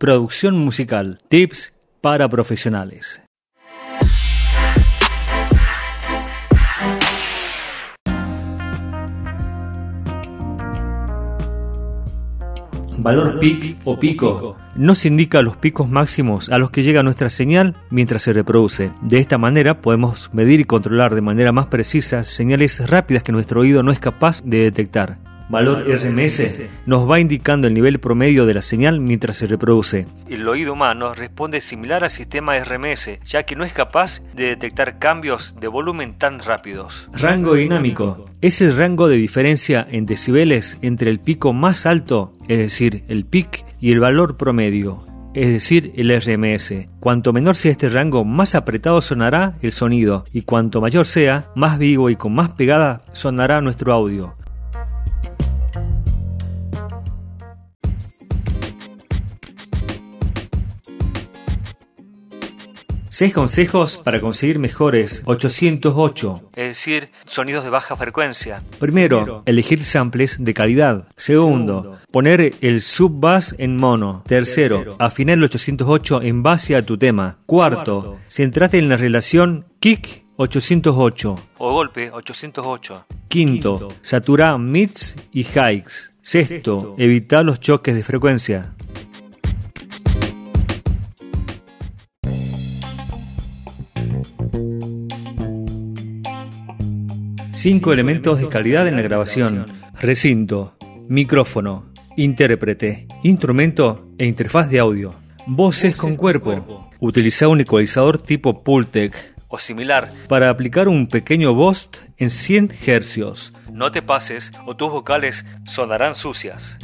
Producción musical. Tips para profesionales. Valor peak o pico nos indica los picos máximos a los que llega nuestra señal mientras se reproduce. De esta manera podemos medir y controlar de manera más precisa señales rápidas que nuestro oído no es capaz de detectar valor RMS nos va indicando el nivel promedio de la señal mientras se reproduce. El oído humano responde similar al sistema RMS, ya que no es capaz de detectar cambios de volumen tan rápidos. Rango dinámico es el rango de diferencia en decibeles entre el pico más alto, es decir, el pic, y el valor promedio, es decir, el RMS. Cuanto menor sea este rango, más apretado sonará el sonido, y cuanto mayor sea, más vivo y con más pegada sonará nuestro audio. 6 consejos para conseguir mejores 808, es decir, sonidos de baja frecuencia. Primero, elegir samples de calidad. Segundo, poner el sub-bass en mono. Tercero, afinar el 808 en base a tu tema. Cuarto, centrate en la relación kick 808 o golpe 808. Quinto, satura mids y highs. Sexto, evita los choques de frecuencia. Cinco elementos de calidad en la grabación. Recinto, micrófono, intérprete, instrumento e interfaz de audio. Voces con cuerpo. Utiliza un ecualizador tipo Pultec o similar para aplicar un pequeño boost en 100 Hz. No te pases o tus vocales sonarán sucias.